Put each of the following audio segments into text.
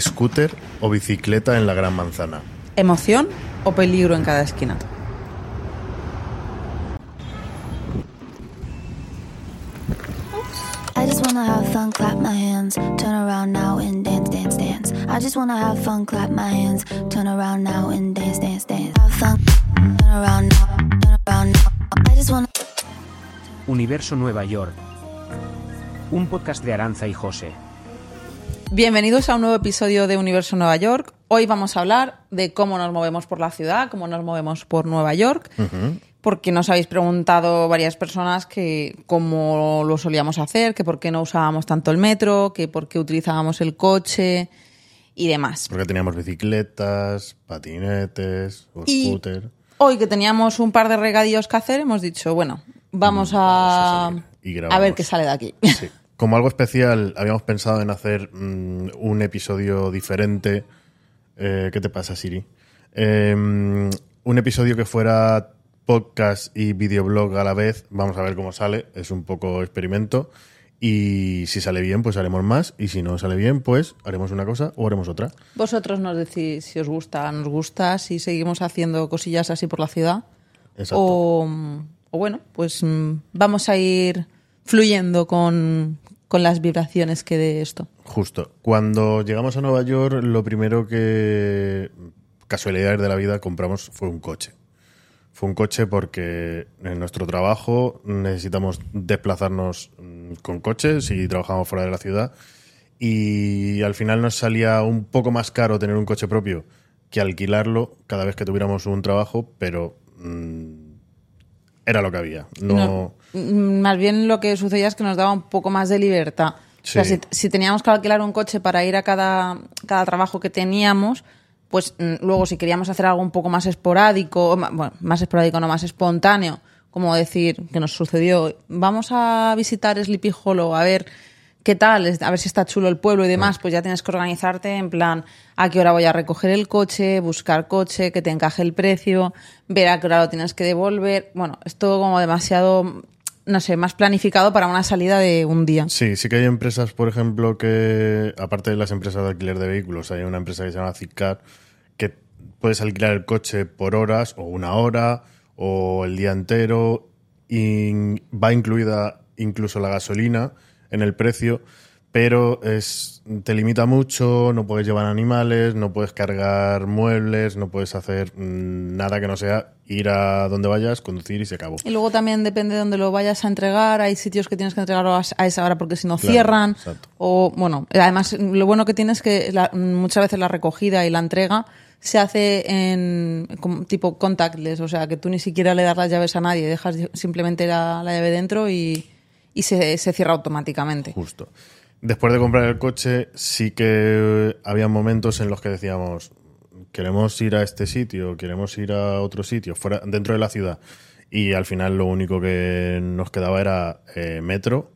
scooter o bicicleta en la Gran Manzana. ¿Emoción o peligro en cada esquina? I just wanna have fun, clap my hands, turn around now and dance, dance, dance. I just wanna have fun, clap my hands, turn around now and dance, dance, dance. Have fun, turn around now, turn around now. I just wanna. Universo Nueva York. Un podcast de Aranza y José. Bienvenidos a un nuevo episodio de Universo Nueva York. Hoy vamos a hablar de cómo nos movemos por la ciudad, cómo nos movemos por Nueva York, porque nos habéis preguntado varias personas que cómo lo solíamos hacer, que por qué no usábamos tanto el metro, que por qué utilizábamos el coche y demás. Porque teníamos bicicletas, patinetes o scooter. hoy que teníamos un par de regadillos que hacer, hemos dicho, bueno, vamos Mm, a, vamos a a ver qué sale de aquí. Sí. Como algo especial, habíamos pensado en hacer mm, un episodio diferente. Eh, ¿Qué te pasa, Siri? Eh, un episodio que fuera podcast y videoblog a la vez. Vamos a ver cómo sale. Es un poco experimento. Y si sale bien, pues haremos más. Y si no sale bien, pues haremos una cosa o haremos otra. Vosotros nos decís si os gusta, nos gusta, si seguimos haciendo cosillas así por la ciudad. Exacto. O, o bueno, pues mm, vamos a ir fluyendo con, con las vibraciones que dé esto. Justo. Cuando llegamos a Nueva York, lo primero que, casualidades de la vida, compramos fue un coche. Fue un coche porque en nuestro trabajo necesitamos desplazarnos mm, con coches y trabajamos fuera de la ciudad. Y al final nos salía un poco más caro tener un coche propio que alquilarlo cada vez que tuviéramos un trabajo, pero mm, era lo que había. No, No, mm, más bien lo que sucedía es que nos daba un poco más de libertad. O sea, Sí. si, si teníamos que alquilar un coche para ir a cada, cada trabajo que teníamos, pues mm, luego si queríamos hacer algo un poco más esporádico, bueno, más esporádico, no más espontáneo, como decir que nos sucedió, vamos a visitar Sleepy Hollow a ver qué tal, a ver si está chulo el pueblo y demás, pues ya tienes que organizarte en plan a qué hora voy a recoger el coche, buscar coche, que te encaje el precio, ver a qué hora lo tienes que devolver. Bueno, es todo como demasiado, no sé, más planificado para una salida de un día. Sí, sí que hay empresas, por ejemplo, que, aparte de las empresas de alquiler de vehículos, hay una empresa que se llama Zipcar, que puedes alquilar el coche por horas, o una hora, o el día entero, y va incluida incluso la gasolina en el precio, pero es, te limita mucho, no puedes llevar animales, no puedes cargar muebles, no puedes hacer mm, nada que no sea ir a donde vayas, conducir y se acabó. Y luego también depende de dónde lo vayas a entregar. Hay sitios que tienes que entregarlo a esa hora porque si no Claro, cierran. exacto. O, bueno, además, lo bueno que tienes es que la- muchas veces la recogida y la entrega se hace en tipo contactless. O sea, que tú ni siquiera le das las llaves a nadie. Dejas simplemente la, la llave dentro y, y se, se cierra automáticamente. Justo. Después de comprar el coche, sí que había momentos en los que decíamos, queremos ir a este sitio, queremos ir a otro sitio, fuera, dentro de la ciudad. Y al final lo único que nos quedaba era eh, metro.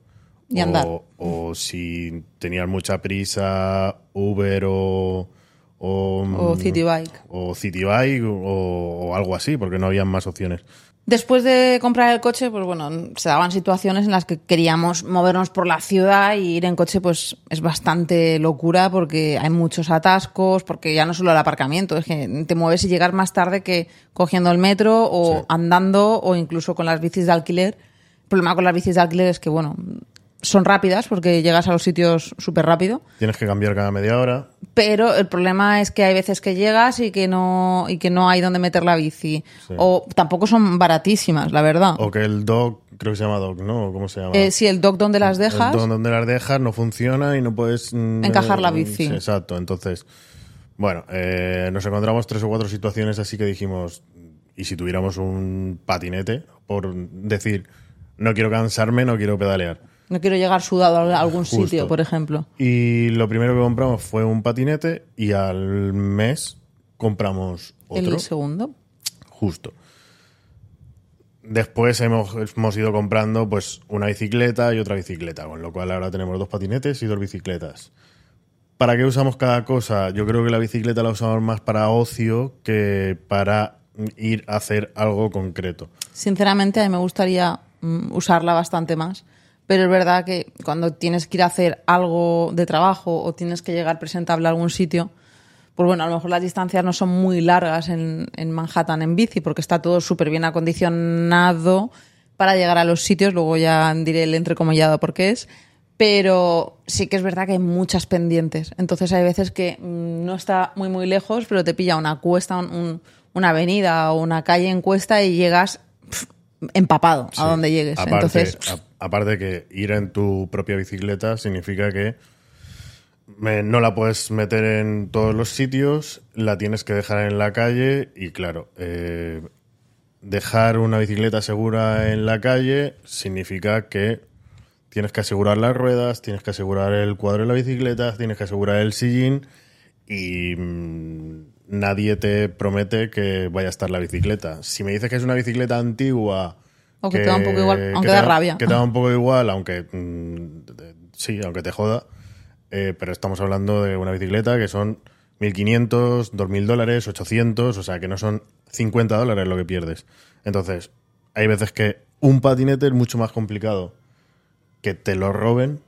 Y o, andar. o si tenías mucha prisa, Uber o... O, O City Bike. O City Bike o, o algo así, porque no había más opciones. Después de comprar el coche, pues bueno, se daban situaciones en las que queríamos movernos por la ciudad y ir en coche pues es bastante locura porque hay muchos atascos, porque ya no solo el aparcamiento, es que te mueves y llegas más tarde que cogiendo el metro o Sí. andando o incluso con las bicis de alquiler. El problema con las bicis de alquiler es que, bueno, son rápidas porque llegas a los sitios súper rápido. Tienes que cambiar cada media hora. Pero el problema es que hay veces que llegas y que no, y que no hay donde meter la bici. Sí. O tampoco son baratísimas, la verdad. O que el dog, creo que se llama dog, ¿no? ¿Cómo se llama? Eh, si el dock donde las dejas, El don- donde las dejas no funciona y no puedes mm, Encajar la eh, bici. sí, exacto. Entonces, bueno, eh, nos encontramos tres o cuatro situaciones así que dijimos, ¿y si tuviéramos un patinete? Por decir, no quiero cansarme, no quiero pedalear. No quiero llegar sudado a algún Justo. sitio, por ejemplo. Y lo primero que compramos fue un patinete y al mes compramos otro. El segundo. Justo. Después hemos, hemos ido comprando pues una bicicleta y otra bicicleta, con lo cual ahora tenemos dos patinetes y dos bicicletas. ¿Para qué usamos cada cosa? Yo creo que la bicicleta la usamos más para ocio que para ir a hacer algo concreto. Sinceramente, a mí me gustaría mm, usarla bastante más pero es verdad que cuando tienes que ir a hacer algo de trabajo o tienes que llegar presentable a algún sitio, pues bueno, a lo mejor las distancias no son muy largas en, en Manhattan en bici, porque está todo súper bien acondicionado para llegar a los sitios, luego ya diré el entrecomillado por qué es, pero sí que es verdad que hay muchas pendientes. Entonces hay veces que mm, no está muy, muy lejos, pero te pilla una cuesta, un- un- una avenida o una calle en cuesta y llegas empapado a donde llegues. Aparte, Entonces, a- aparte que ir en tu propia bicicleta significa que no la puedes meter en todos los sitios, la tienes que dejar en la calle y claro, eh, dejar una bicicleta segura en la calle significa que tienes que asegurar las ruedas, tienes que asegurar el cuadro de la bicicleta, tienes que asegurar el sillín y mm, nadie te promete que vaya a estar la bicicleta. Si me dices que es una bicicleta antigua... O que te da un poco igual, aunque que da rabia. Que te da un poco igual, aunque... mm, sí, aunque te joda. eh, pero estamos hablando de una bicicleta que son 1.500, 2.000 dólares, 800, o sea que no son 50 dólares lo que pierdes. Entonces, hay veces que un patinete es mucho más complicado que te lo roben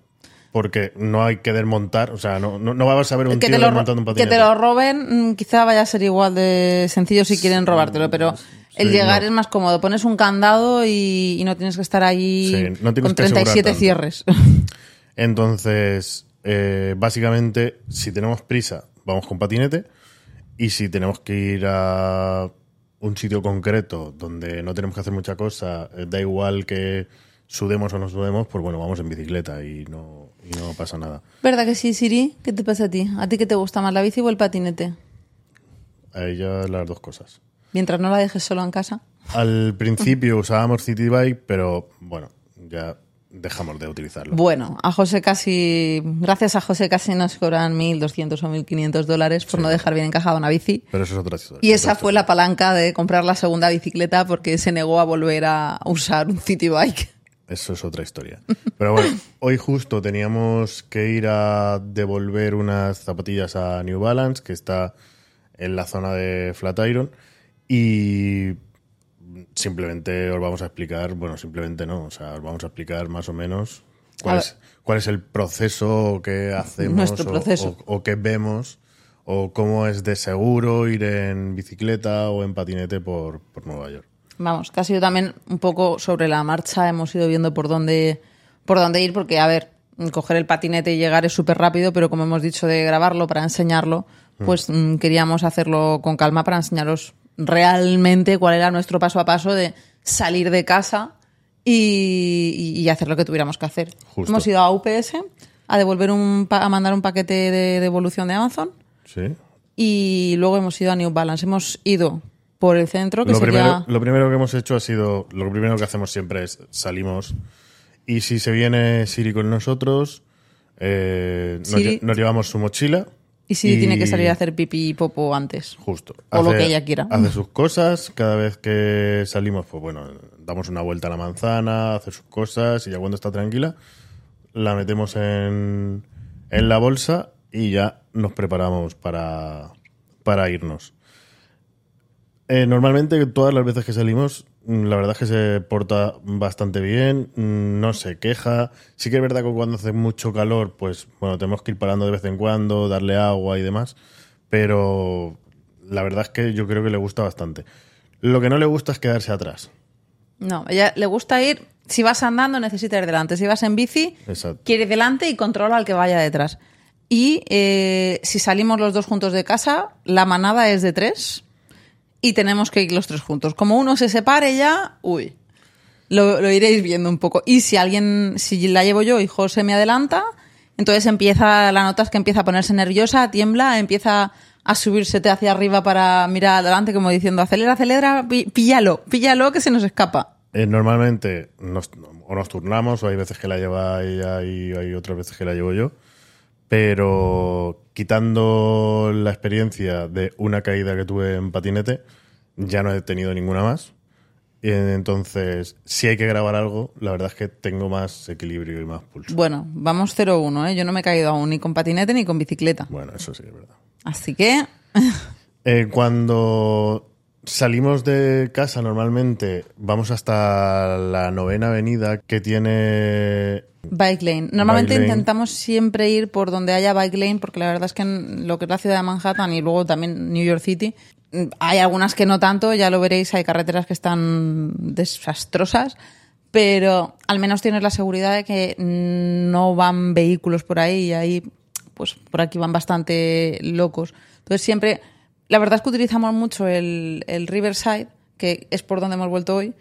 porque no hay que desmontar, o sea, no, no, no vas a ver un que tío te, lo, ro- desmontando un que patinete. te lo roben, mm, quizá vaya a ser igual de sencillo si quieren robártelo, pero el Sí, llegar no. es más cómodo. Pones un candado y, y no tienes que estar ahí Sí, no con que asegurar 37 tanto. cierres. Entonces, eh, básicamente, si tenemos prisa, vamos con patinete. Y si tenemos que ir a un sitio concreto donde no tenemos que hacer mucha cosa, eh, da igual que sudemos o no sudemos, pues bueno, vamos en bicicleta y no, y no pasa nada. ¿Verdad que sí, Siri? ¿Qué te pasa a ti? ¿A ti qué te gusta más, la bici o el patinete? A ella las dos cosas. Mientras no la dejes solo en casa. Al principio usábamos City Bike, pero bueno, ya dejamos de utilizarlo. Bueno, a José casi, gracias a José casi nos cobran 1.200 o 1.500 dólares por no dejar bien encajada una bici. Pero eso es otra historia. Y esa fue la palanca de comprar la segunda bicicleta porque se negó a volver a usar un city bike. Eso es otra historia. Pero bueno, hoy justo teníamos que ir a devolver unas zapatillas a New Balance, que está en la zona de Flatiron, y simplemente os vamos a explicar, bueno, simplemente no, o sea, os vamos a explicar más o menos cuál, es, cuál es el proceso que hacemos o-. O, o que vemos, o cómo es de seguro ir en bicicleta o en patinete por, por Nueva York. Vamos, que ha sido también un poco sobre la marcha, hemos ido viendo por dónde, por dónde ir, porque, a ver, coger el patinete y llegar es súper rápido, pero como hemos dicho de grabarlo para enseñarlo, pues mm, queríamos hacerlo con calma para enseñaros realmente cuál era nuestro paso a paso de salir de casa y, hacer lo que tuviéramos que hacer. Justo. Hemos ido a UPS a devolver un, pa- a mandar un paquete de devolución de Amazon ¿Sí? y luego hemos ido a New Balance. Hemos ido por el centro, que Lo sería... primero, lo primero que hemos hecho ha sido, lo primero que hacemos siempre es salimos y si se viene Siri con nosotros, eh, nos llevamos su mochila. Y si tiene que salir a hacer pipí y popo antes. Justo. o lo que ella quiera. Hace sus cosas. Cada vez que salimos, pues bueno, damos una vuelta a la manzana, hace sus cosas y ya cuando está tranquila, la metemos en, en la bolsa y ya nos preparamos para, para irnos. Eh, normalmente todas las veces que salimos, la verdad es que se porta bastante bien, mm, no se queja. Sí que es verdad que cuando hace mucho calor, pues bueno, tenemos que ir parando de vez en cuando, darle agua y demás, pero la verdad es que yo creo que le gusta bastante. Lo que no le gusta es quedarse atrás. No, ella le gusta ir. Si vas andando, necesita ir delante. Si vas en bici, Exacto. quiere ir delante y controla al que vaya detrás. Y eh, si salimos los dos juntos de casa, la manada es de tres y tenemos que ir los tres juntos. Como uno se separe ya, uy, lo, lo iréis viendo un poco. Y si alguien, si la llevo yo y José me adelanta, entonces empieza, la nota es que empieza a ponerse nerviosa, tiembla, empieza a subírsete hacia arriba para mirar adelante, como diciendo, acelera, acelera, píllalo, píllalo que se nos escapa. Eh, normalmente nos, o nos turnamos, o hay veces que la lleva ella y hay otras veces que la llevo yo. Pero quitando la experiencia de una caída que tuve en patinete, ya no he tenido ninguna más. Y entonces, si hay que grabar algo, la verdad es que tengo más equilibrio y más pulso. Bueno, vamos 0-1, ¿eh? Yo no me he caído aún ni con patinete ni con bicicleta. Bueno, eso sí es verdad. Así que, Eh, cuando salimos de casa normalmente, vamos hasta la novena avenida que tiene Bike lane. Normalmente Bike lane. intentamos siempre ir por donde haya bike lane, porque la verdad es que en lo que es la ciudad de Manhattan y luego también New York City, mm, hay algunas que no tanto, ya lo veréis, hay carreteras que están desastrosas, pero al menos tienes la seguridad de que no van vehículos por ahí y ahí, pues por aquí van bastante locos. Entonces siempre, la verdad es que utilizamos mucho el, el Riverside, que es por donde hemos vuelto hoy,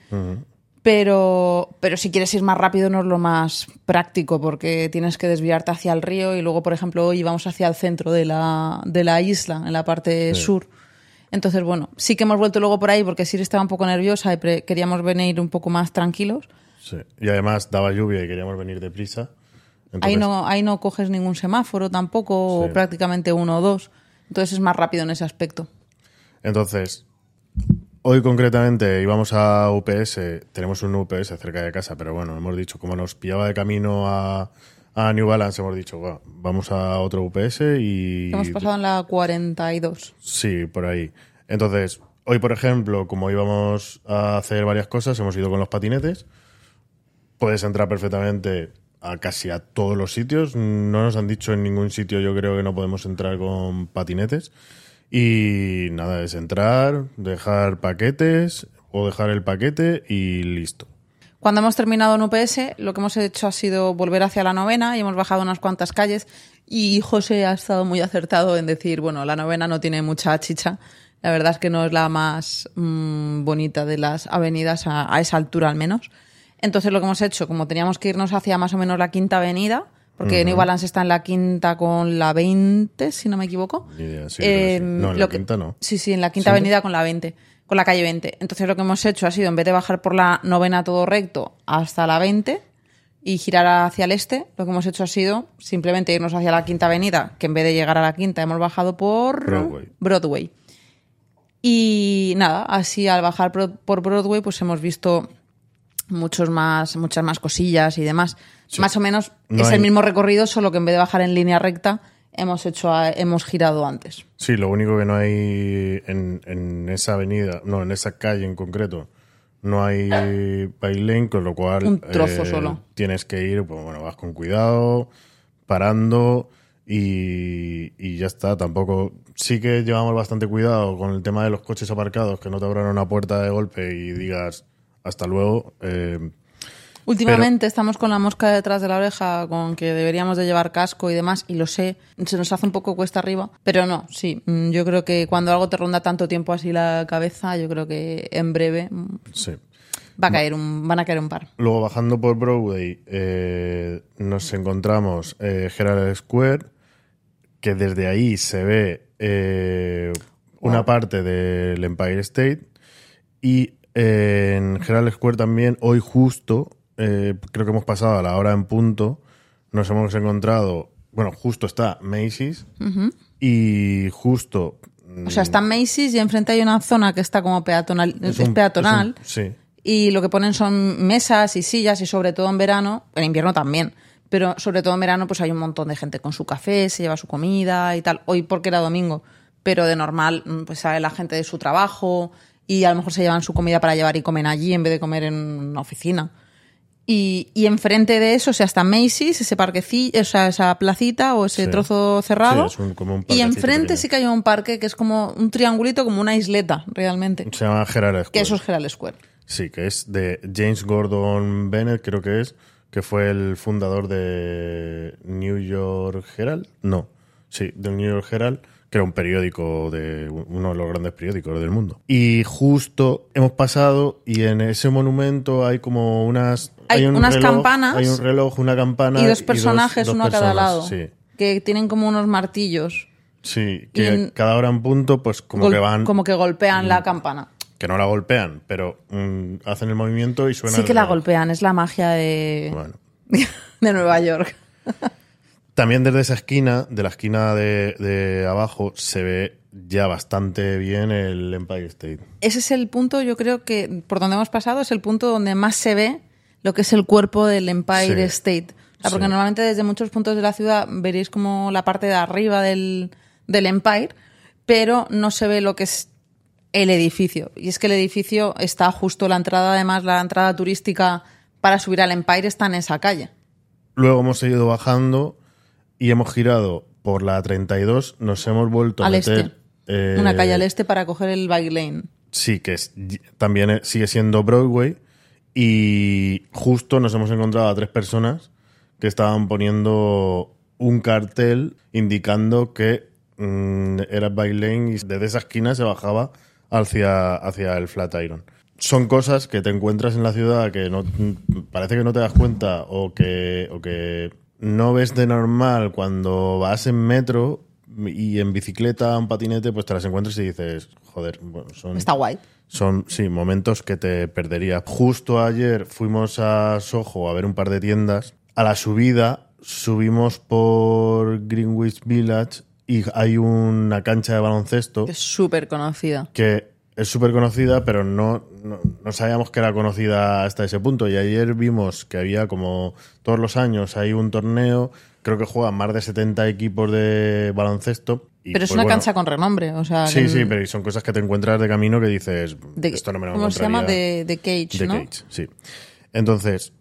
pero, pero si quieres ir más rápido no es lo más práctico porque tienes que desviarte hacia el río y luego, por ejemplo, hoy vamos hacia el centro de la, de la isla, en la parte Sí. sur. Entonces, bueno, sí que hemos vuelto luego por ahí porque Siri estaba un poco nerviosa y queríamos venir un poco más tranquilos. Sí. Y además daba lluvia y queríamos venir deprisa. Ahí Entonces, no, ahí no coges ningún semáforo tampoco, Sí. o prácticamente uno o dos. Entonces es más rápido en ese aspecto. entonces, hoy concretamente íbamos a UPS, tenemos un UPS cerca de casa, pero bueno, hemos dicho, como nos pillaba de camino a, a New Balance, hemos dicho, "Buah, vamos a otro UPS y... Hemos pasado en la 42. Sí, por ahí. Entonces, hoy, por ejemplo, como íbamos a hacer varias cosas, hemos ido con los patinetes. Puedes entrar perfectamente a casi a todos los sitios. No nos han dicho en ningún sitio, yo creo que no podemos entrar con patinetes. Y nada, es entrar, dejar paquetes o dejar el paquete y listo. Cuando hemos terminado en UPS, lo que hemos hecho ha sido volver hacia la novena y hemos bajado unas cuantas calles. Y José ha estado muy acertado en decir, bueno, la novena no tiene mucha chicha. La verdad es que no es la más mm, bonita de las avenidas a, a esa altura al menos. Entonces lo que hemos hecho, como teníamos que irnos hacia más o menos la quinta avenida, porque New Balance está en la quinta con la 20, si no me equivoco. Sí. Eh, No, en la que- quinta no. Sí, sí, en la quinta ¿Sí? avenida con la 20, con la calle 20. Entonces lo que hemos hecho ha sido, en vez de bajar por la novena todo recto hasta la 20 y girar hacia el este, lo que hemos hecho ha sido simplemente irnos hacia la quinta avenida, que en vez de llegar a la quinta hemos bajado por Broadway. Broadway. Y nada, así al bajar por Broadway, pues hemos visto muchos más, muchas más cosillas y demás. Más o menos No es hay- el mismo recorrido, solo que en vez de bajar en línea recta, hemos hecho a- hemos girado antes. Sí, lo único que no hay en, en esa avenida, no, en esa calle en concreto, no hay bike lane, con lo cual Un trozo eh, solo. tienes que ir, pues bueno, vas con cuidado, parando y, y ya está. Tampoco, sí que llevamos bastante cuidado con el tema de los coches aparcados, que no te abran una puerta de golpe y digas hasta luego. eh, Últimamente estamos con la mosca detrás de la oreja, con que deberíamos de llevar casco y demás, y lo sé, se nos hace un poco cuesta arriba, pero no, sí, mm, yo creo que cuando algo te ronda tanto tiempo así la cabeza, yo creo que en breve mm, sí. va a caer un, van a caer un par. Luego bajando por Broadway eh, nos encontramos eh, Herald Square, que desde ahí se ve eh, una Wow. parte del Empire State y eh, en Herald Square también hoy justo, eh, creo que hemos pasado a la hora en punto, nos hemos encontrado, bueno, justo está Macy's y justo... O sea, está Macy's y enfrente hay una zona que está como peatonal, es, un- peatonal, es un- sí. y lo que ponen son mesas y sillas, y sobre todo en verano, en invierno también, pero sobre todo en verano pues hay un montón de gente con su café, se lleva su comida y tal. Hoy porque era domingo, pero de normal mm, pues sale la gente de su trabajo y a lo mejor se llevan su comida para llevar y comen allí en vez de comer en una oficina. Y, y enfrente de eso, o sea, está Macy's, ese parquecillo, o sea, esa placita o ese Sí. trozo cerrado. Sí, es un- como un y enfrente pequeño. sí que hay un parque que es como un triangulito, como una isleta, realmente. Se llama Herald Square. Que eso es Herald Square. Sí, que es de James Gordon Bennett, creo que es, que fue el fundador de New York Herald. No, sí, del New York Herald, que era un periódico de uno de los grandes periódicos del mundo. Y justo hemos pasado y en ese monumento hay como unas Hay un unas reloj- campanas hay un reloj, una campana y dos personajes, dos uno a cada personas, lado, Sí, que tienen como unos martillos, sí, Y que en- cada hora en punto, pues como que van, como que golpean la campana. que no la golpean, pero mm, hacen el movimiento y suena. Sí que la golpean, es la magia de, Bueno. de Nueva York. También desde esa esquina, de la esquina de, de abajo, se ve ya bastante bien el Empire State. Ese es el punto, yo creo que por donde hemos pasado es el punto donde más se ve lo que es el cuerpo del Empire Sí. State. O sea, porque Sí. normalmente desde muchos puntos de la ciudad veréis como la parte de arriba del, del Empire, pero no se ve lo que es el edificio. Y es que el edificio está justo la entrada, además, la entrada turística para subir al Empire está en esa calle. Luego hemos seguido bajando y hemos girado por la 32, nos hemos vuelto a Al meter... este. eh, Una calle al este para coger el bike lane. Sí, que es- también sigue siendo Broadway. Y justo nos hemos encontrado a tres personas que estaban poniendo un cartel indicando que mm, era bike lane y desde esa esquina se bajaba hacia, hacia el Flatiron. Son cosas que te encuentras en la ciudad que no parece que no te das cuenta o que, o que no ves de normal cuando vas en metro y en bicicleta, en patinete, pues te las encuentras y dices, joder, bueno, son, Está guay. son, sí, momentos que te perdería. Justo ayer fuimos a Soho a ver un par de tiendas. A la subida subimos por Greenwich Village y hay una cancha de baloncesto Es súper conocida. que es súper conocida, pero no, no, no sabíamos que era conocida hasta ese punto. Y ayer vimos que había como todos los años hay un torneo, creo que juegan más de 70 equipos de baloncesto. y, Pero es pues, una bueno, cancha con renombre. O sea, Sí, que- sí, pero son cosas que te encuentras de camino que dices, de- esto no me lo ¿Cómo se llama? encontraría". De, de Cage, The ¿no? Cage, sí. Entonces,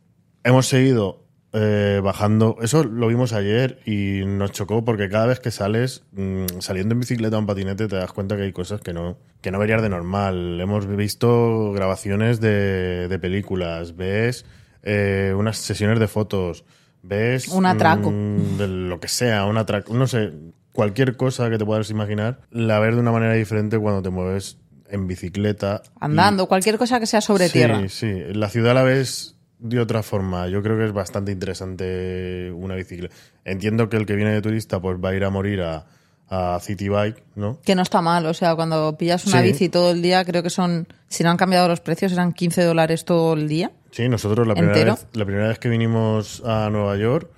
hemos seguido eh, bajando. Eso lo vimos ayer y nos chocó porque cada vez que sales, mm, saliendo en bicicleta o en patinete, te das cuenta que hay cosas que no, que no verías de normal. Hemos visto grabaciones de, de películas, ves eh, unas sesiones de fotos, ves. Un atraco. mm, de lo que sea, un atraco. No sé, cualquier cosa que te puedas imaginar, la ves de una manera diferente cuando te mueves en bicicleta. y- Andando, cualquier cosa que sea sobre sí, tierra. Sí, la ciudad la ves de otra forma. Yo creo que es bastante interesante una bicicleta. Entiendo que el que viene de turista pues va a ir a morir a, a City Bike, ¿no? Que no está mal, o sea, cuando pillas una Sí. bici todo el día, creo que son, si no han cambiado los precios, eran 15 dólares todo el día. Sí, nosotros la primera, ¿Entero? vez, la primera vez que vinimos a Nueva York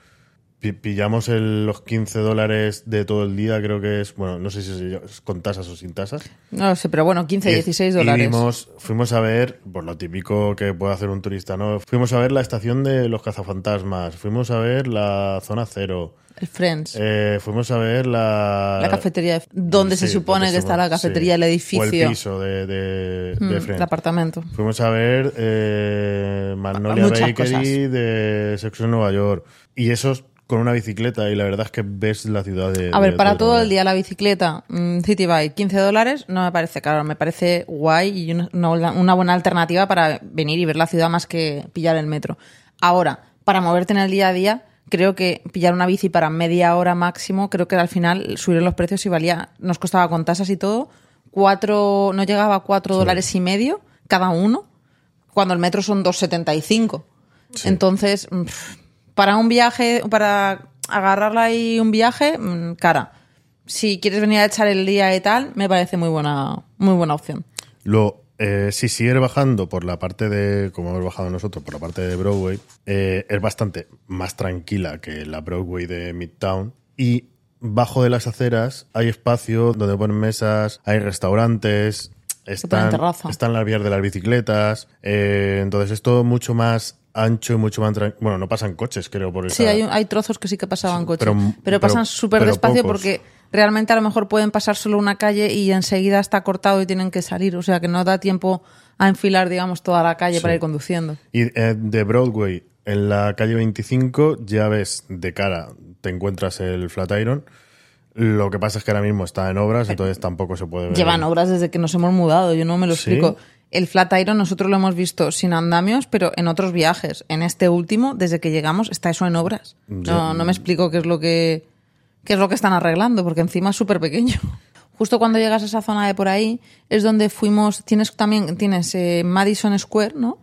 pillamos el- los 15 dólares de todo el día, creo que es, bueno, no sé si es con tasas o sin tasas. No lo sé, pero bueno, 15, Y- 16 y dólares. vimos- fuimos a ver, por lo típico que puede hacer un turista, ¿no? Fuimos a ver la estación de los cazafantasmas, fuimos a ver la zona cero, El Friends. eh, fuimos a ver la... la cafetería, de- donde se Sí, supone donde que está la supone- cafetería, sí. el edificio. O el piso de, de, Mm, de Friends. el apartamento. Fuimos a ver eh, Magnolia Muchas Bakery cosas. de Sexo en Nueva York. Y esos con una bicicleta y la verdad es que ves la ciudad de... A ver, de- para de todo el día la bicicleta, City Bike, 15 dólares, no me parece caro, me parece guay y una, buena alternativa para venir y ver la ciudad más que pillar el metro. Ahora, para moverte en el día a día, creo que pillar una bici para media hora máximo, creo que al final subieron los precios y valía, nos costaba con tasas y todo, cuatro, no llegaba a cuatro dólares y medio cada uno, cuando el metro son 2,75. Entonces, mm, pff, para un viaje, para agarrarla ahí un viaje, mm, cara. Si quieres venir a echar el día y tal, me parece muy buena, muy buena opción. Lo, eh, si sigues bajando por la parte de, como hemos bajado nosotros, por la parte de Broadway, eh, es bastante más tranquila que la Broadway de Midtown. Y bajo de las aceras hay espacio donde ponen mesas, hay restaurantes, están, terraza. están las vías de las bicicletas. eh, entonces es todo mucho más ancho y mucho más tranquilo. Bueno, no pasan coches, creo, por esa... Sí, hay, hay trozos que sí que pasaban coches, pero- pero, pero- pasan súper despacio pocos. porque realmente a lo mejor pueden pasar solo una calle y enseguida está cortado y tienen que salir. O sea que no da tiempo a enfilar, digamos, toda la calle para ir conduciendo. Y eh, de Broadway, en la calle 25, ya ves de cara, te encuentras el Flatiron. Lo que pasa es que ahora mismo está en obras, entonces tampoco se puede ver. Llevan obras desde que nos hemos mudado, yo no me lo ¿Sí? explico. El Flatiron nosotros lo hemos visto sin andamios, pero en otros viajes. En este último, desde que llegamos, está eso en obras. No, no me explico qué es lo que qué es lo que están arreglando, porque encima es súper pequeño. Justo cuando llegas a esa zona de por ahí es donde fuimos. Tienes también tienes eh, Madison Square, ¿no?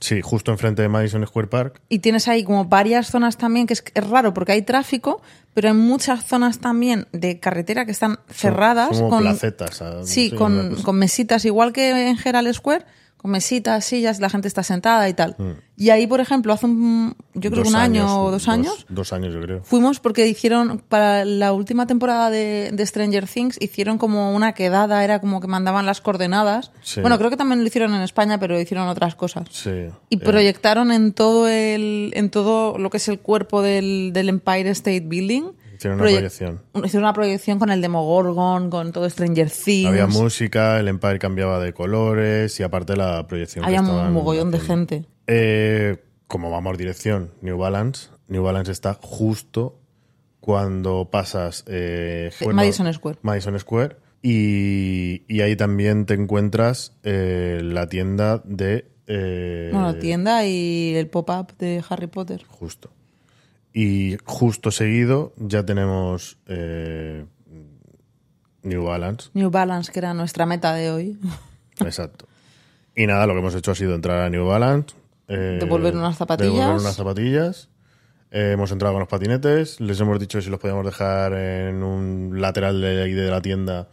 Sí, justo enfrente de Madison Square Park. Y tienes ahí como varias zonas también, que es, es raro porque hay tráfico, pero hay muchas zonas también de carretera que están cerradas. Son como con, placetas. Sí, una con, con mesitas, igual que en Herald Square, con mesitas, sillas, la gente está sentada y tal. Mm. Y ahí, por ejemplo, hace un, yo creo que un año o dos años, Dos años, yo creo. fuimos porque hicieron, para la última temporada de, de Stranger Things, hicieron como una quedada, era como que mandaban las coordenadas. Sí. Bueno, creo que también lo hicieron en España, pero hicieron otras cosas. Sí. Y eh, proyectaron en todo el, en todo lo que es el cuerpo del, del Empire State Building Hicieron una proye- proyección. Hicieron una proyección con el Demogorgon, con todo Stranger Things. Había música, el Empire cambiaba de colores y aparte la proyección. Había un mogollón de gente. Eh, como vamos dirección New Balance, New Balance está justo cuando pasas eh, Madison Square. Madison Square y, y ahí también te encuentras eh, la tienda de... eh, Bueno, la tienda y el pop-up de Harry Potter. Justo. Y justo seguido ya tenemos eh, New Balance. New Balance, que era nuestra meta de hoy. Exacto. Y nada, lo que hemos hecho ha sido entrar a New Balance. eh, Devolver unas zapatillas. devolver unas zapatillas. Eh, hemos entrado con los patinetes. Les hemos dicho si los podíamos dejar en un lateral de ahí de la tienda.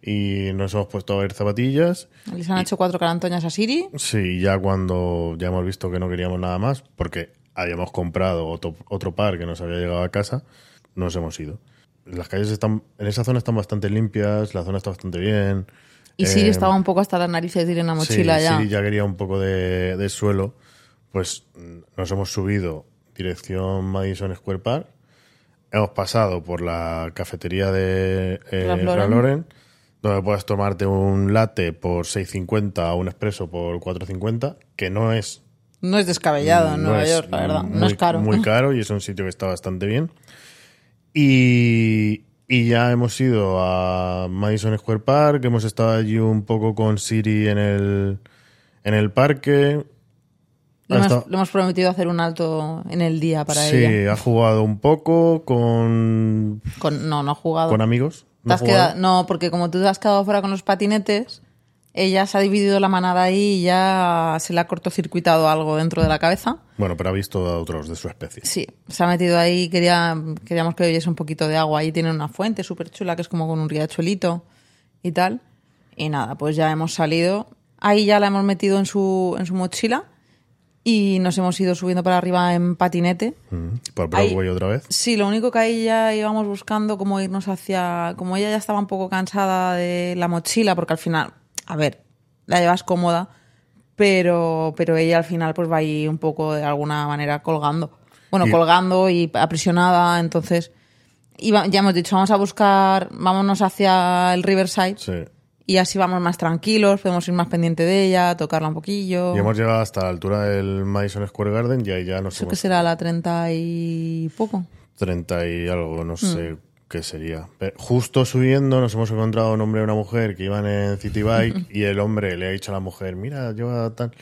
Y nos hemos puesto a ver zapatillas. Les han hecho cuatro carantoñas a Siri. Sí, ya cuando ya hemos visto que no queríamos nada más, porque habíamos comprado otro, otro par que nos había llegado a casa, nos hemos ido. Las calles están, en esa zona están bastante limpias, la zona está bastante bien. Y Siri Eh, estaba un poco hasta las narices de ir en la mochila sí, ya. Siri ya quería un poco de, de suelo, pues mm, nos hemos subido dirección Madison Square Park. Hemos pasado por la cafetería de eh. Ralph Lauren, donde puedes tomarte un latte por 6.50 o un espresso por 4.50, que no es No es descabellado en no Nueva es York, la verdad. no es caro. Muy caro y es un sitio que está bastante bien. Y, y ya hemos ido a Madison Square Park, hemos estado allí un poco con Siri en el, en el parque. Le hemos, estado- le hemos prometido hacer un alto en el día para sí, ella. ha jugado un poco con, Con, no, no ha jugado. con amigos. ¿No quedado- no, porque como tú te has quedado fuera con los patinetes, ella se ha dividido la manada ahí y ya se le ha cortocircuitado algo dentro de la cabeza. Bueno, pero ha visto a otros de su especie. Sí, se ha metido ahí, quería, queríamos que bebiese un poquito de agua. Ahí tienen una fuente súper chula que es como con un riachuelito y tal. Y nada, pues ya hemos salido. Ahí ya la hemos metido en su, en su mochila y nos hemos ido subiendo para arriba en patinete. Mm, Por Ahí- Broadway otra vez. Sí, lo único que ahí ya íbamos buscando cómo irnos hacia... Como ella ya estaba un poco cansada de la mochila, porque al final, a ver, la llevas cómoda, pero, pero ella al final pues va ahí un poco de alguna manera colgando. Bueno, Y- colgando y aprisionada, entonces... iba- ya hemos dicho, vamos a buscar, vámonos hacia el Riverside Sí. y así vamos más tranquilos, podemos ir más pendiente de ella, tocarla un poquillo. Y hemos llegado hasta la altura del Madison Square Garden y ahí ya nos Eso que será la 30 y poco. 30 y algo, Hmm. no sé qué sería. Pero justo subiendo nos hemos encontrado un hombre y una mujer que iban en City Bike y el hombre le ha dicho a la mujer, mira, yo tal...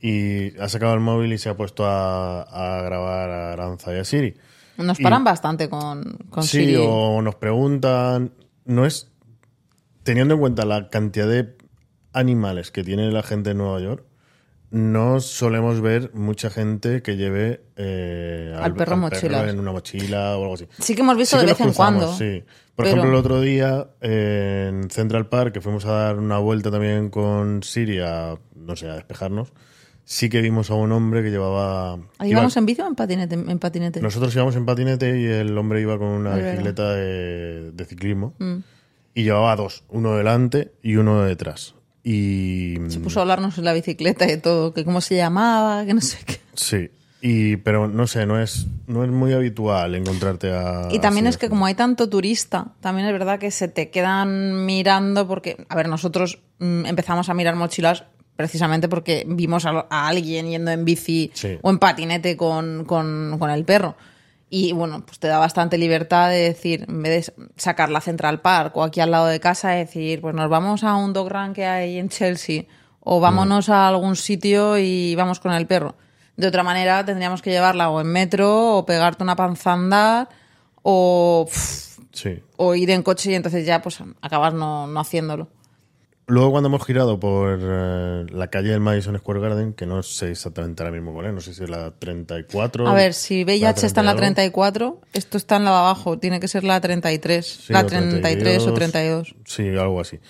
Y ha sacado el móvil y se ha puesto a, a grabar a Aranza y a Siri. Nos Y- paran bastante con, con sí, Siri. o nos preguntan... No es... Teniendo en cuenta la cantidad de animales que tiene la gente en Nueva York, no solemos ver mucha gente que lleve eh, Al perro en una mochila o algo así. Sí que hemos visto Sí de vez en cruzamos, cuando. Sí. Por pero- ejemplo, el otro día eh, en Central Park, que fuimos a dar una vuelta también con Siri a, no sé, a despejarnos, sí que vimos a un hombre que llevaba... Ahí iba- vamos en bici o en patinete. En patinete. Nosotros íbamos en patinete y el hombre iba con una bicicleta de, de ciclismo Mm. y llevaba dos, uno delante y uno detrás. Y... Se puso a hablarnos en la bicicleta y todo, que cómo se llamaba, que no sé qué. Sí. Y, pero no sé, no es, no es muy habitual encontrarte a... Y también es que gente. como hay tanto turista, también es verdad que se te quedan mirando porque, a ver, nosotros mm, empezamos a mirar mochilas precisamente porque vimos a, a alguien yendo en bici Sí. o en patinete con, con- con el perro. Y bueno, pues te da bastante libertad de decir, en vez de sacar la Central Park o aquí al lado de casa, decir, pues nos vamos a un dog run que hay en Chelsea o vámonos a algún sitio y vamos con el perro. De otra manera, tendríamos que llevarla o en metro o pegarte una panza a andar o, pff, Sí. o ir en coche y entonces ya pues acabas no, no haciéndolo. Luego cuando hemos girado por eh, la calle del Madison Square Garden, que no sé exactamente ahora mismo cuál es, no sé si es la 34. A ver, si VIH está en la 30 y algo. 34, esto está en la de abajo, tiene que ser la 33, Sí, la o 33 o 32. Sí, algo así.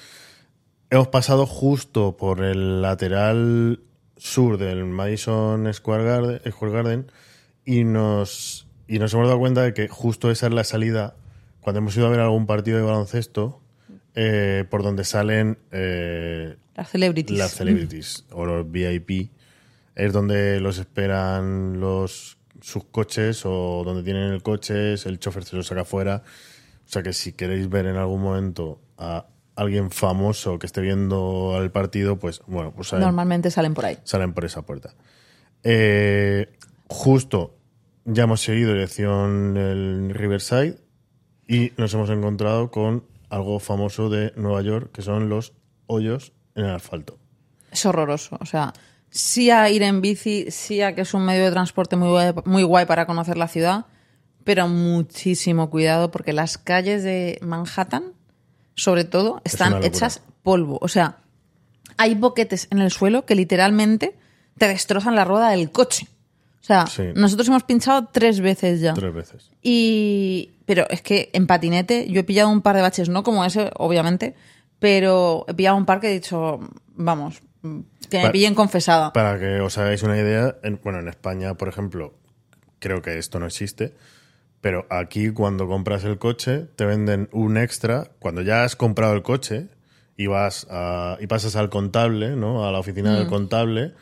Hemos pasado justo por el lateral sur del Madison Square Garden, Square Garden y, nos, y nos hemos dado cuenta de que justo esa es la salida cuando hemos ido a ver algún partido de baloncesto eh, por donde salen eh, Las celebrities. las celebrities o los VIP. Es donde los esperan los sus coches o donde tienen el coche, el chofer se lo saca afuera. O sea que si queréis ver en algún momento a alguien famoso que esté viendo el partido, pues bueno, pues salen, Normalmente salen por ahí. salen por esa puerta. Eh, justo ya hemos seguido dirección el Riverside y nos hemos encontrado con algo famoso de Nueva York, que son los hoyos en el asfalto. Es horroroso. O sea, sí a ir en bici, sí a que es un medio de transporte muy guay, muy guay para conocer la ciudad, pero muchísimo cuidado porque las calles de Manhattan, sobre todo, Es están hechas polvo. O sea, hay boquetes en el suelo que literalmente te destrozan la rueda del coche. O sea, Sí. nosotros hemos pinchado tres veces ya. Tres veces. Y. Pero es que en patinete yo he pillado un par de baches, no como ese, obviamente, pero he pillado un par que he dicho, vamos, que me Pa- pillen confesada. Para que os hagáis una idea, en- bueno, en España, por ejemplo, creo que esto no existe, pero aquí cuando compras el coche te venden un extra, cuando ya has comprado el coche y vas a- y pasas al contable, ¿no? A la oficina Mm. del contable,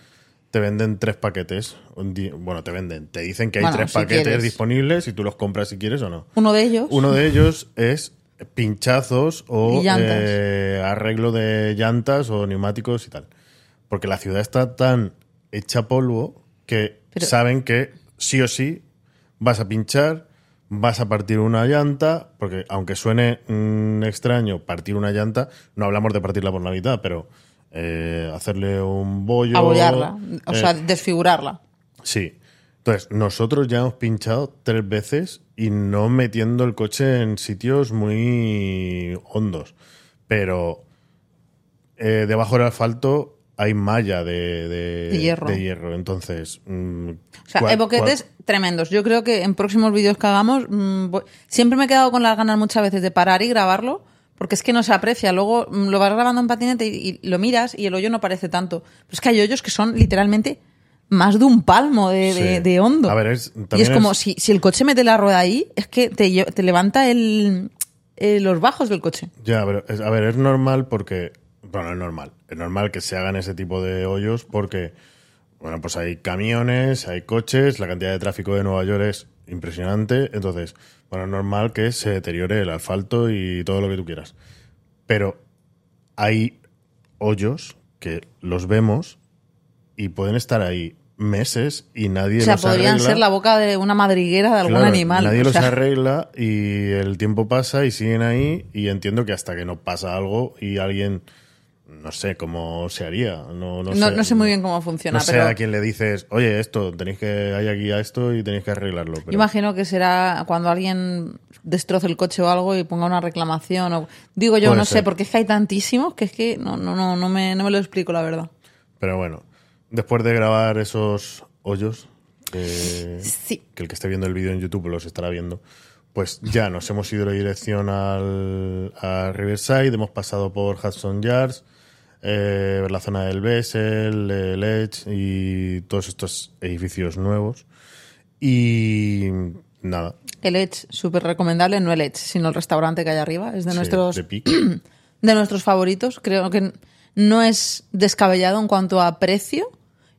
te venden tres paquetes. Bueno, te venden, te dicen que hay Bueno, tres si paquetes quieres. disponibles y tú los compras si quieres o no. Uno de ellos. Uno de ellos es pinchazos o eh, arreglo de llantas o neumáticos y tal. Porque la ciudad está tan hecha polvo que Pero- saben que sí o sí vas a pinchar, vas a partir una llanta, porque aunque suene mm, extraño partir una llanta, no hablamos de partirla por la mitad, pero eh, hacerle un bollo. abollarla, o eh, sea, desfigurarla. Sí. Entonces, nosotros ya hemos pinchado tres veces y no metiendo el coche en sitios muy hondos. Pero eh, debajo del asfalto hay malla de, de, De hierro. de hierro. Entonces, mm, O sea, hay boquetes tremendos. Yo creo que en próximos vídeos que hagamos, mm, siempre me he quedado con las ganas muchas veces de parar y grabarlo, porque es que no se aprecia. Luego mm, lo vas grabando en patinete y, y lo miras y el hoyo no parece tanto. Pero es que hay hoyos que son literalmente más de un palmo de, de- Sí. de hondo. A ver, es- y es como es- si, si el coche mete la rueda ahí, es que te, te levanta el, eh, los bajos del coche. Ya, pero es- a ver, es normal porque. Bueno, es normal. Es normal que se hagan ese tipo de hoyos porque. Bueno, pues hay camiones, hay coches, la cantidad de tráfico de Nueva York es impresionante. Entonces, bueno, es normal que se deteriore el asfalto y todo lo que tú quieras. Pero hay hoyos que los vemos y pueden estar ahí meses y nadie O sea, los podrían arregla. ser la boca de una madriguera de algún Claro, animal. Nadie los sea, arregla y el tiempo pasa y siguen ahí y entiendo que hasta que no pasa algo y alguien, no sé cómo se haría. No, no, no, no sé muy bien cómo funciona, No sé pero a quién le dices, oye, esto, tenéis que, hay aquí a esto y tenéis que arreglarlo. Pero, imagino que será cuando alguien destroce el coche o algo y ponga una reclamación. O... Digo yo, Puede no sé, porque es que hay tantísimos que es que no, no, no, no, me, no me lo explico, la verdad. pero bueno, después de grabar esos hoyos, Sí. que el que esté viendo el vídeo en YouTube los estará viendo, pues ya nos hemos ido en dirección al, a Riverside, hemos pasado por Hudson Yards, eh, la zona del Bessel, el Edge y todos estos edificios nuevos. Y nada. El Edge, súper recomendable, no el Edge, sino el restaurante que hay arriba. Es de sí, nuestros de de nuestros favoritos. Creo que no es descabellado en cuanto a precio.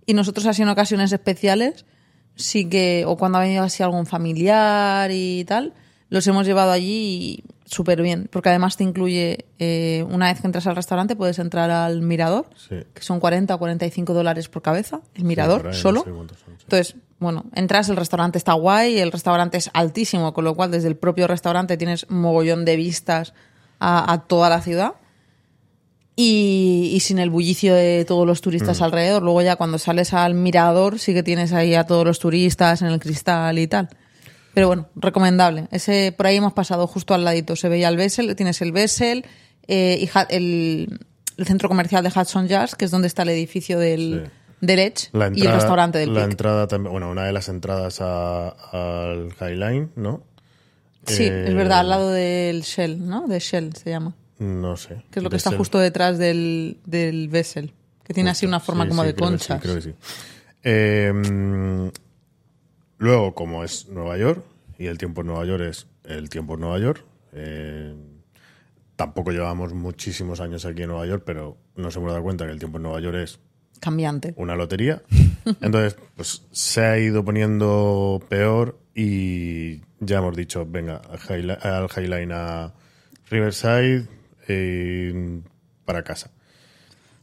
Y nosotros así en ocasiones especiales, sí que, o cuando ha venido así algún familiar y tal, los hemos llevado allí y súper bien. Porque además te incluye, eh, una vez que entras al restaurante, puedes entrar al mirador, Sí. que son 40 o 45 dólares por cabeza, el mirador por ahí, no solo. sé cuántos son, sí. Entonces, bueno, entras, el restaurante está guay, el restaurante es altísimo, con lo cual desde el propio restaurante tienes mogollón de vistas a, a toda la ciudad. Y, y sin el bullicio de todos los Mm. turistas alrededor. Luego ya cuando sales al mirador sí que tienes ahí a todos los turistas en el cristal y tal. Pero bueno, recomendable. Ese por ahí hemos pasado justo al ladito. Se veía el Bessel, tienes el Bessel eh, y el, el centro comercial de Hudson Yards, que es donde está el edificio del, Sí. del Edge La y el restaurante del La Peak. entrada también, bueno, una de las entradas al Highline, ¿no? Sí, Eh, es verdad, al lado del Shell, ¿no? De Shell se llama. No sé. Que es lo que está justo detrás del, del Bessel. Que tiene así una forma Sí, como sí, de creo que sí, conchas. creo que sí. Eh, luego, como es Nueva York, y el tiempo en Nueva York es el tiempo en Nueva York, eh, tampoco llevamos muchísimos años aquí en Nueva York, pero nos hemos dado cuenta que el tiempo en Nueva York es Cambiante. una lotería. Entonces, pues se ha ido poniendo peor y ya hemos dicho, venga, al Highline, al Highline a Riverside eh, para casa.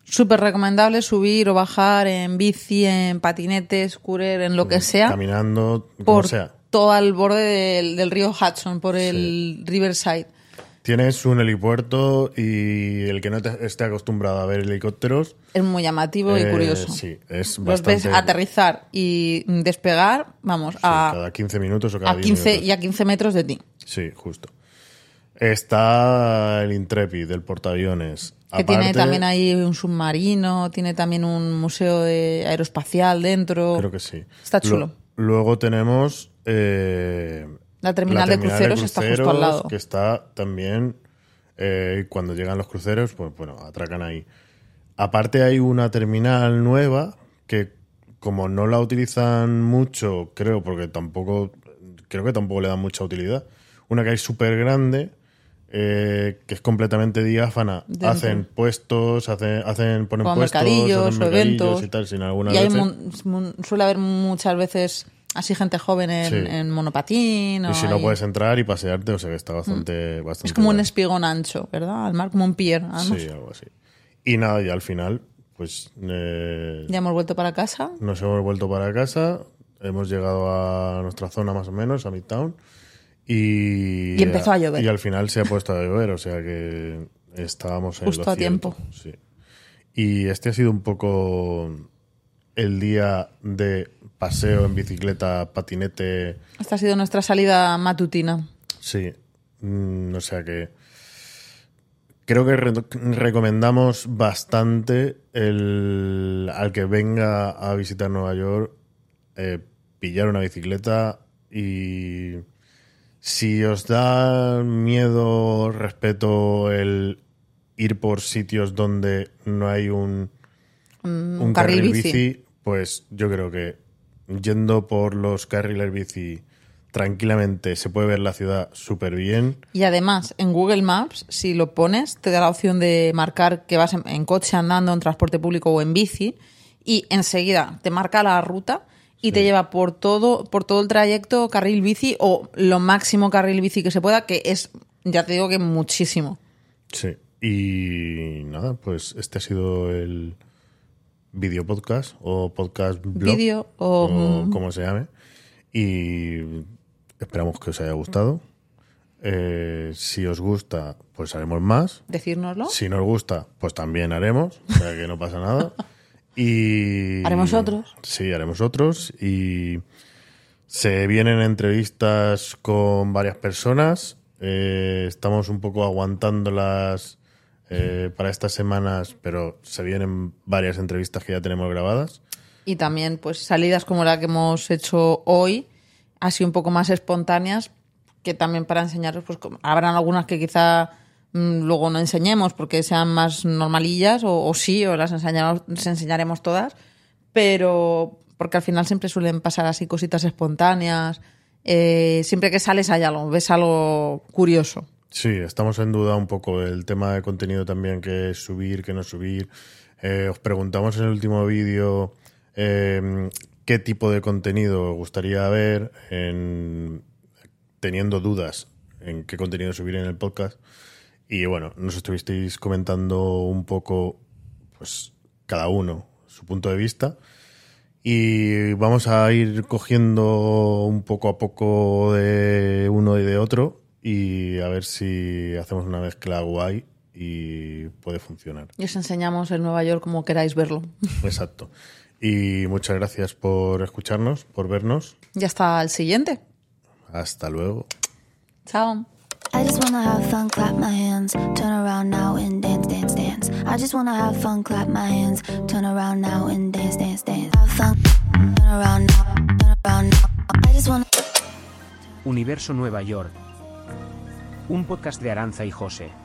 Súper recomendable subir o bajar en bici, en patinete, scooter, en lo que sea, Caminando, por sea. todo el borde del, del río Hudson, por el Riverside. Tienes un helipuerto y el que no te- esté acostumbrado a ver helicópteros. Es muy llamativo y eh, curioso. Sí, es Los ves bastante. aterrizar y despegar, vamos, sí, a, cada 15 minutos o cada a 10 15 minutos. y a 15 metros de ti. Sí, justo. Está el Intrepid, el portaaviones. Que tiene también ahí un submarino, tiene también un museo de aeroespacial dentro. Creo que sí. Está chulo. Lu- luego tenemos. eh, La terminal de cruceros está justo al lado. Que está también. eh, cuando llegan los cruceros, pues bueno, atracan ahí. Aparte, hay una terminal nueva que, como no la utilizan mucho, creo, porque tampoco. Creo que tampoco le dan mucha utilidad. Una que hay súper grande. Eh, que es completamente diáfana. Dentro. Hacen puestos, hacen, hacen ponen Como puestos, mercadillos hacen mercadillos eventos. y tal, sin algunas y hay veces- suele haber muchas veces así gente joven en, Sí. en monopatín. o Y si no ahí- puedes entrar y pasearte, o sea que está bastante. bastante Mm. Es como un espigón ancho, ¿verdad? Al mar, como un pier. además. Sí, algo así. Y nada, y al final, pues eh, Ya hemos vuelto para casa. nos hemos vuelto para casa, hemos llegado a nuestra zona más o menos, a Midtown. Y, Y empezó a llover. Y al final se ha puesto a llover, o sea que estábamos en Justo lo a tiempo. Sí. Y este ha sido un poco el día de paseo en bicicleta, patinete. Esta ha sido nuestra salida matutina. Sí, Mm, o sea que creo que re- recomendamos bastante el, al que venga a visitar Nueva York eh, pillar una bicicleta y si os da miedo, respeto el ir por sitios donde no hay un, Un, un carril, carril bici. bici, pues yo creo que yendo por los carriles bici tranquilamente se puede ver la ciudad súper bien. Y además, en Google Maps, si lo pones, te da la opción de marcar que vas en, en coche andando, en transporte público o en bici, y enseguida te marca la ruta y te lleva por todo, por todo el trayecto carril bici o lo máximo carril bici que se pueda, que es, ya te digo que muchísimo. Sí. Y nada, pues este ha sido el video podcast o podcast blog. Vídeo o, o mm, como se llame. Y esperamos que os haya gustado. Eh, si os gusta, pues haremos más. Decírnoslo. Si nos gusta, pues también haremos, o sea que no pasa nada. Y Haremos otros. Sí, haremos otros y se vienen entrevistas con varias personas. Eh, estamos un poco aguantándolas eh, para estas semanas, pero se vienen varias entrevistas que ya tenemos grabadas. Y también, pues, salidas como la que hemos hecho hoy, así un poco más espontáneas, que también para enseñaros, pues habrán algunas que quizá luego no enseñemos porque sean más normalillas, o, o sí, o las enseñaremos, les enseñaremos todas, pero porque al final siempre suelen pasar así cositas espontáneas. eh, siempre que sales hay algo, ves algo curioso. Sí, estamos en duda un poco del tema de contenido también, que subir, que no subir. Eh, os preguntamos en el último vídeo eh, qué tipo de contenido gustaría ver, en- teniendo dudas en qué contenido subir en el podcast. Y bueno, nos estuvisteis comentando un poco, pues cada uno su punto de vista. Y vamos a ir cogiendo un poco a poco de uno y de otro y a ver si hacemos una mezcla guay y puede funcionar. Y os enseñamos el Nueva York como queráis verlo. Exacto. Y muchas gracias por escucharnos, por vernos. Ya está el siguiente. Hasta luego. Chao. I just wanna have fun, clap my hands, turn around now and dance, dance, dance. I just wanna have fun, clap my hands, turn around now and dance, dance, dance. Have fun, turn around now, turn around now. I just wanna. Universo Nueva York. Un podcast de Aranza y José.